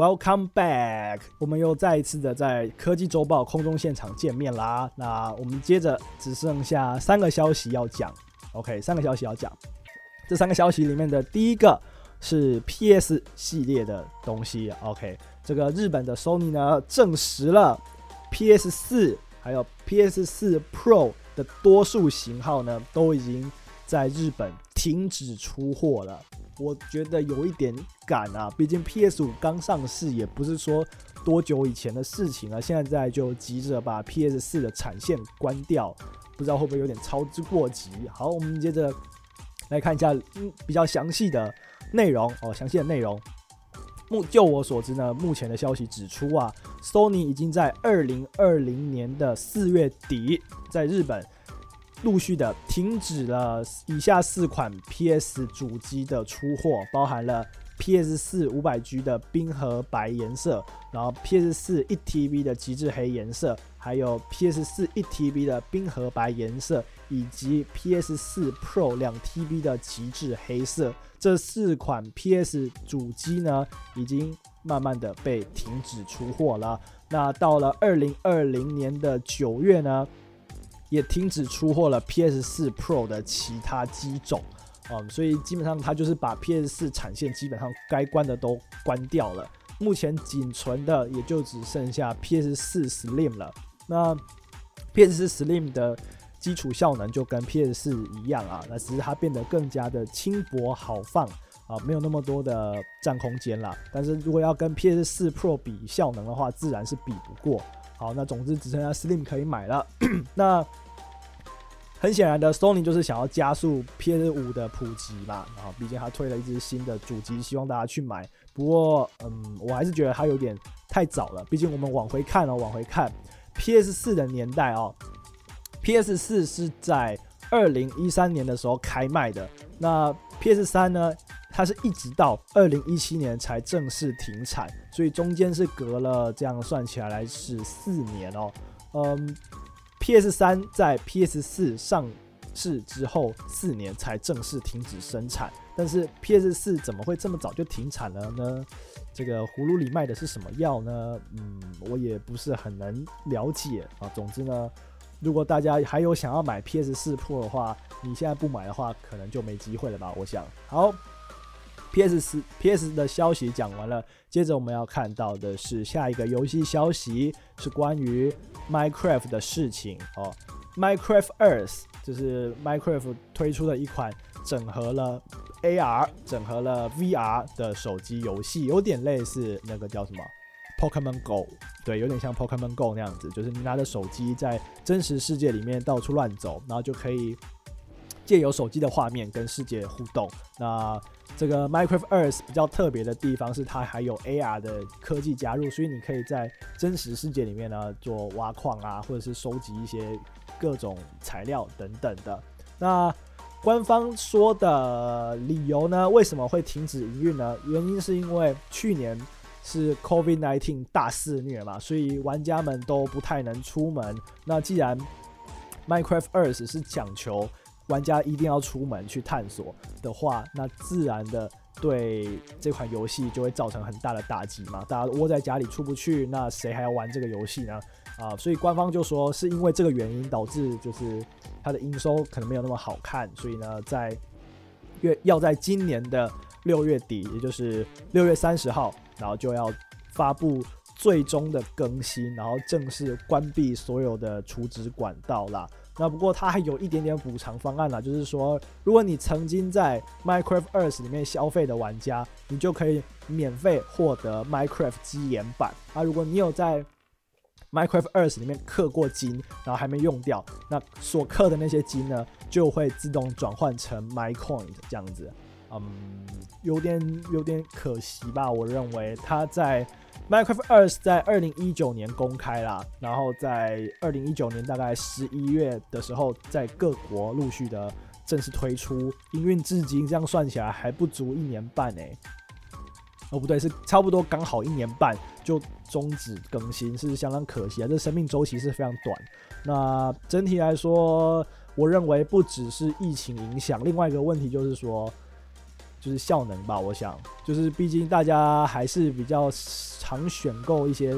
Welcome back！我们又再一次的在科技周报空中现场见面啦。那我们接着只剩下三个消息要讲。OK，三个消息要讲。这三个消息里面的第一个是 PS 系列的东西。OK，这个日本的 Sony 呢证实了 PS 四还有 PS 四 Pro 的多数型号呢都已经在日本停止出货了。我觉得有一点赶啊，毕竟 PS 五刚上市，也不是说多久以前的事情了。现在就急着把 PS 四的产线关掉，不知道会不会有点操之过急。好，我们接着来看一下嗯比较详细的内容哦，详细的内容。目就我所知呢，目前的消息指出啊，Sony 已经在二零二零年的四月底在日本。陆续的停止了以下四款 PS 主机的出货，包含了 PS 四五百 G 的冰河白颜色，然后 PS 四一 TB 的极致黑颜色，还有 PS 四一 TB 的冰河白颜色，以及 PS 四 Pro 两 TB 的极致黑色。这四款 PS 主机呢，已经慢慢的被停止出货了。那到了二零二零年的九月呢，也停止出货了 PS4 Pro 的其他机种，嗯，所以基本上它就是把 PS4 产线基本上该关的都关掉了。目前仅存的也就只剩下 PS4 Slim 了。那 PS4 Slim 的基础效能就跟 PS4 一样啊，那只是它变得更加的轻薄好放啊，没有那么多的占空间了。但是如果要跟 PS4 Pro 比效能的话，自然是比不过。好，那总之只剩下 Slim 可以买了。那很显然的，Sony 就是想要加速 PS 五的普及嘛。然后，毕竟他推了一支新的主机，希望大家去买。不过，嗯，我还是觉得它有点太早了。毕竟我们往回看哦，往回看 PS 四的年代哦，PS 四是在二零一三年的时候开卖的。那 PS 三呢？它是一直到二零一七年才正式停产，所以中间是隔了这样算起来来是四年哦。嗯，PS 三在 PS 四上市之后四年才正式停止生产，但是 PS 四怎么会这么早就停产了呢？这个葫芦里卖的是什么药呢？嗯，我也不是很能了解啊。总之呢，如果大家还有想要买 PS 四 Pro 的话，你现在不买的话，可能就没机会了吧？我想，好。PS 四 PS 的消息讲完了，接着我们要看到的是下一个游戏消息，是关于 Minecraft 的事情哦。Minecraft Earth 就是 Minecraft 推出的一款整合了 AR、整合了 VR 的手机游戏，有点类似那个叫什么 Pokemon Go，对，有点像 Pokemon Go 那样子，就是你拿着手机在真实世界里面到处乱走，然后就可以借由手机的画面跟世界互动。那这个 Minecraft Earth 比较特别的地方是它还有 AR 的科技加入，所以你可以在真实世界里面呢做挖矿啊，或者是收集一些各种材料等等的。那官方说的理由呢，为什么会停止营运呢？原因是因为去年是 COVID-19 大肆虐嘛，所以玩家们都不太能出门。那既然 Minecraft Earth 是讲求玩家一定要出门去探索的话，那自然的对这款游戏就会造成很大的打击嘛。大家窝在家里出不去，那谁还要玩这个游戏呢？啊，所以官方就说是因为这个原因导致就是它的营收可能没有那么好看，所以呢，在月要在今年的六月底，也就是六月三十号，然后就要发布最终的更新，然后正式关闭所有的储值管道啦。那不过它还有一点点补偿方案啦，就是说，如果你曾经在 Minecraft Earth 里面消费的玩家，你就可以免费获得 Minecraft 基岩版。啊，如果你有在 Minecraft Earth 里面刻过金，然后还没用掉，那所刻的那些金呢，就会自动转换成 MyCoin 这样子。嗯，有点有点可惜吧？我认为它在。Minecraft Earth 在二零一九年公开啦，然后在二零一九年大概十一月的时候，在各国陆续的正式推出，营运至今这样算起来还不足一年半诶。哦不对，是差不多刚好一年半就终止更新，是相当可惜啊，这生命周期是非常短。那整体来说，我认为不只是疫情影响，另外一个问题就是说。就是效能吧。我想，就是毕竟大家还是比较常选购一些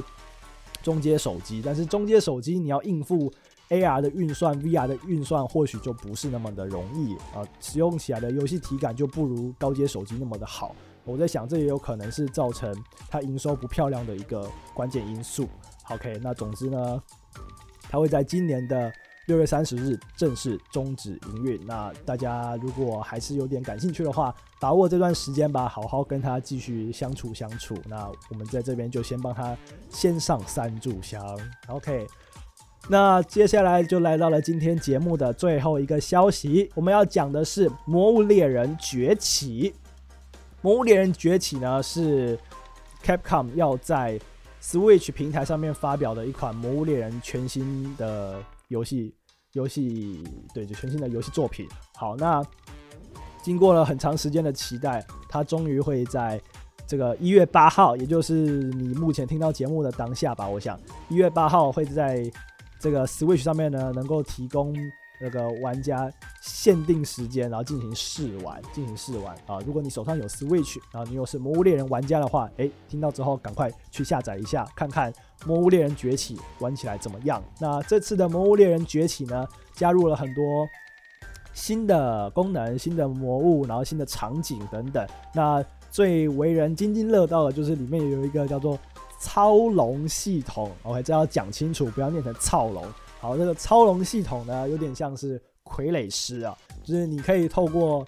中阶手机，但是中阶手机你要应付 AR 的运算、VR 的运算，或许就不是那么的容易啊，使用起来的游戏体感就不如高阶手机那么的好。我在想，这也有可能是造成它营收不漂亮的一个关键因素。OK，那总之呢，它会在今年的六月三十日正式终止营运。那大家如果还是有点感兴趣的话，把握这段时间吧，好好跟他继续相处相处。那我们在这边就先帮他先上三炷香。OK，那接下来就来到了今天节目的最后一个消息，我们要讲的是《魔物猎人崛起》。《魔物猎人崛起》呢是 Capcom 要在 Switch 平台上面发表的一款《魔物猎人》全新的游戏，游戏对，就全新的游戏作品。好，那经过了很长时间的期待，它终于会在这个一月八号，也就是你目前听到节目的当下吧，我想一月八号会在这个 Switch 上面呢，能够提供。那个玩家限定时间，然后进行试玩，进行试玩啊！如果你手上有 Switch，然后你又是魔物猎人玩家的话，诶，听到之后赶快去下载一下，看看魔物猎人崛起玩起来怎么样。那这次的魔物猎人崛起呢，加入了很多新的功能、新的魔物，然后新的场景等等。那最为人津津乐道的就是里面有一个叫做超龙系统，OK，这要讲清楚，不要念成操龙。好，这个操龙系统呢，有点像是傀儡师啊，就是你可以透过，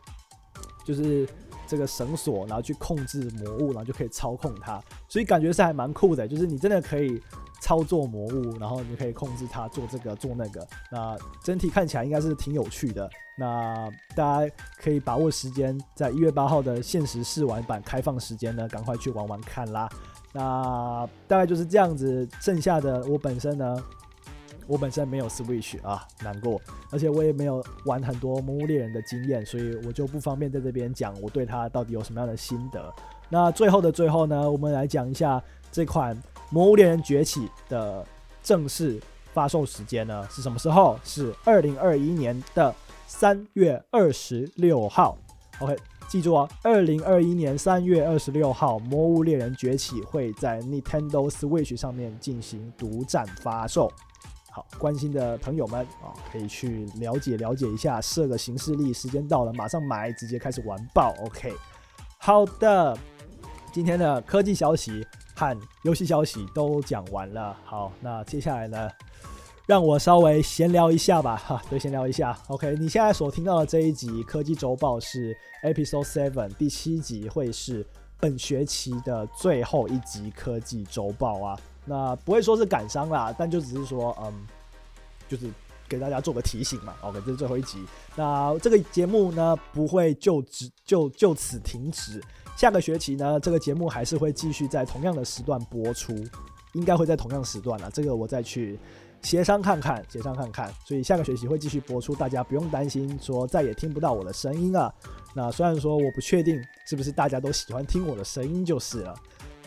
就是这个绳索，然后去控制魔物，然后就可以操控它，所以感觉是还蛮酷的，就是你真的可以操作魔物，然后你可以控制它做这个做那个，那整体看起来应该是挺有趣的。那大家可以把握时间，在一月八号的限时试玩版开放时间呢，赶快去玩玩看啦。那大概就是这样子，剩下的我本身呢。我本身没有 Switch 啊，难过，而且我也没有玩很多魔物猎人的经验，所以我就不方便在这边讲我对它到底有什么样的心得。那最后的最后呢，我们来讲一下这款魔物猎人崛起的正式发售时间呢是什么时候？是二零二一年的三月二十六号。OK，记住啊，二零二一年三月二十六号，魔物猎人崛起会在 Nintendo Switch 上面进行独占发售。好，关心的朋友们啊，可以去了解了解一下，设个行事历，时间到了马上买，直接开始玩爆。OK，好的，今天的科技消息和游戏消息都讲完了。好，那接下来呢，让我稍微闲聊一下吧。哈，对，闲聊一下。OK，你现在所听到的这一集科技周报是 Episode Seven 第七集，会是本学期的最后一集科技周报啊。那不会说是感伤啦，但就只是说，嗯，就是给大家做个提醒嘛。OK，这是最后一集。那这个节目呢，不会就只就就此停止。下个学期呢，这个节目还是会继续在同样的时段播出，应该会在同样时段了。这个我再去协商看看，协商看看。所以下个学期会继续播出，大家不用担心说再也听不到我的声音了。那虽然说我不确定是不是大家都喜欢听我的声音，就是了。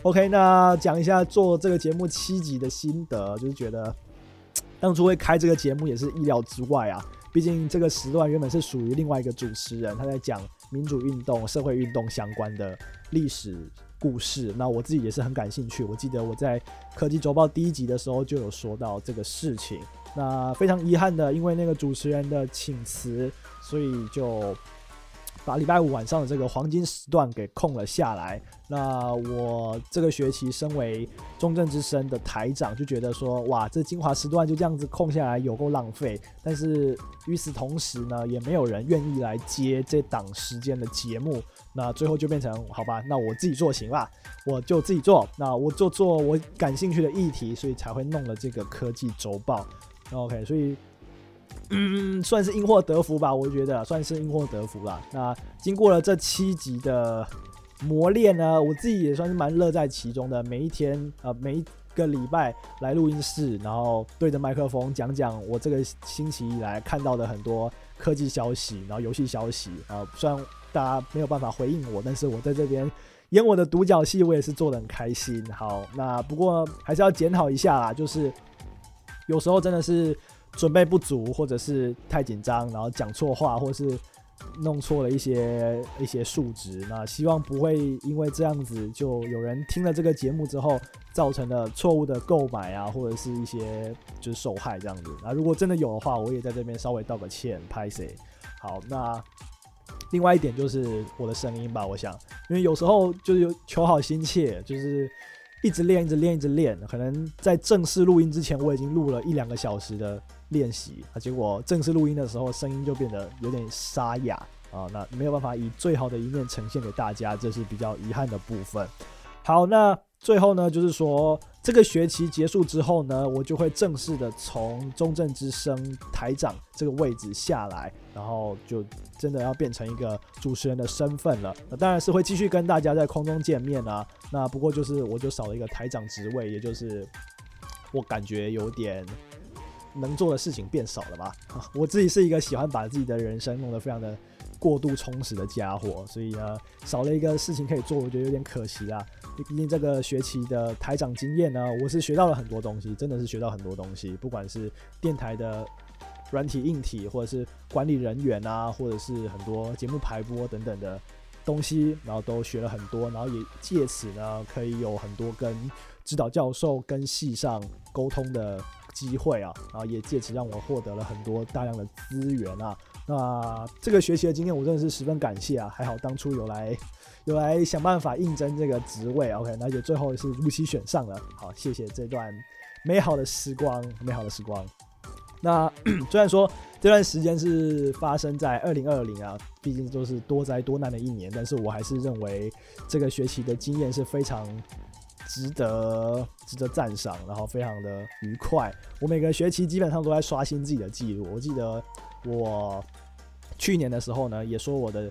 OK，那讲一下做这个节目七集的心得，就是觉得 当初会开这个节目也是意料之外啊。毕竟这个时段原本是属于另外一个主持人，他在讲民主运动、社会运动相关的历史故事。那我自己也是很感兴趣。我记得我在科技周报第一集的时候就有说到这个事情。那非常遗憾的，因为那个主持人的请辞，所以就。把礼拜五晚上的这个黄金时段给空了下来。那我这个学期身为中正之声的台长，就觉得说，哇，这精华时段就这样子空下来，有够浪费。但是与此同时呢，也没有人愿意来接这档时间的节目。那最后就变成，好吧，那我自己做行啦，我就自己做。那我就做我感兴趣的议题，所以才会弄了这个科技周报。OK，所以。嗯，算是因祸得福吧，我觉得算是因祸得福啦。那经过了这七集的磨练呢，我自己也算是蛮乐在其中的。每一天，呃，每一个礼拜来录音室，然后对着麦克风讲讲我这个星期以来看到的很多科技消息，然后游戏消息啊。虽然大家没有办法回应我，但是我在这边演我的独角戏，我也是做得很开心。好，那不过还是要检讨一下啦，就是有时候真的是。准备不足，或者是太紧张，然后讲错话，或是弄错了一些一些数值，那希望不会因为这样子就有人听了这个节目之后造成了错误的购买啊，或者是一些就是受害这样子。那如果真的有的话，我也在这边稍微道个歉，拍谁。好，那另外一点就是我的声音吧，我想，因为有时候就是求好心切，就是一直练，一直练，一直练，可能在正式录音之前，我已经录了一两个小时的。练习啊，结果正式录音的时候，声音就变得有点沙哑啊，那没有办法以最好的一面呈现给大家，这是比较遗憾的部分。好，那最后呢，就是说这个学期结束之后呢，我就会正式的从中正之声台长这个位置下来，然后就真的要变成一个主持人的身份了。那当然是会继续跟大家在空中见面啊。那不过就是我就少了一个台长职位，也就是我感觉有点。能做的事情变少了吧？我自己是一个喜欢把自己的人生弄得非常的过度充实的家伙，所以呢，少了一个事情可以做，我觉得有点可惜啊。毕竟这个学期的台长经验呢，我是学到了很多东西，真的是学到很多东西，不管是电台的软体、硬体，或者是管理人员啊，或者是很多节目排播等等的东西，然后都学了很多，然后也借此呢，可以有很多跟指导教授、跟系上沟通的。机会啊，然后也借此让我获得了很多大量的资源啊。那这个学习的经验，我真的是十分感谢啊。还好当初有来 有来想办法应征这个职位，OK，那就最后是如期选上了。好，谢谢这段美好的时光，美好的时光。那 虽然说这段时间是发生在二零二零啊，毕竟都是多灾多难的一年，但是我还是认为这个学习的经验是非常。值得值得赞赏，然后非常的愉快。我每个学期基本上都在刷新自己的记录。我记得我去年的时候呢，也说我的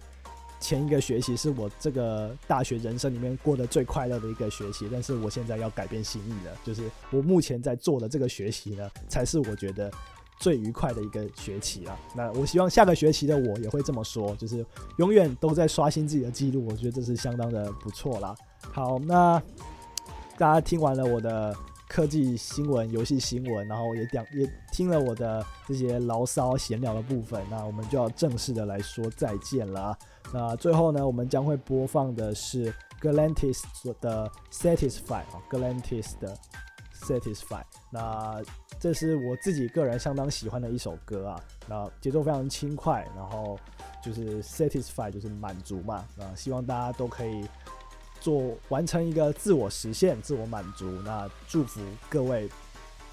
前一个学期是我这个大学人生里面过得最快乐的一个学期。但是我现在要改变心意了，就是我目前在做的这个学期呢，才是我觉得最愉快的一个学期了。那我希望下个学期的我也会这么说，就是永远都在刷新自己的记录。我觉得这是相当的不错啦。好，那。大家听完了我的科技新闻、游戏新闻，然后也讲也听了我的这些牢骚闲聊的部分，那我们就要正式的来说再见了。那最后呢，我们将会播放的是 Galantis 的 Satisfy 啊，Galantis 的 Satisfy。那这是我自己个人相当喜欢的一首歌啊，那节奏非常轻快，然后就是 Satisfy 就是满足嘛，那希望大家都可以。做完成一个自我实现、自我满足。那祝福各位，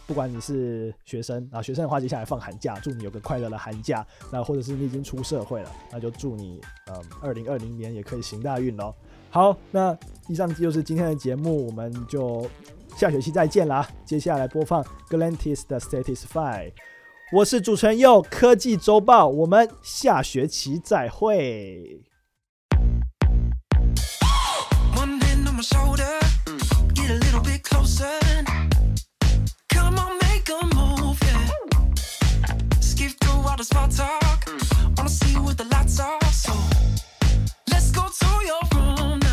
不管你是学生啊，学生的话接下来放寒假，祝你有个快乐的寒假。那或者是你已经出社会了，那就祝你嗯，二零二零年也可以行大运喽。好，那以上就是今天的节目，我们就下学期再见啦。接下来播放 Glantis 的 Satisfy。我是主持人佑，科技周报，我们下学期再会。shoulder. Mm. Get a little bit closer. Come on, make a move. Skip through all the small talk. Wanna see what the lights off? so let's go to your room.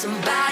somebody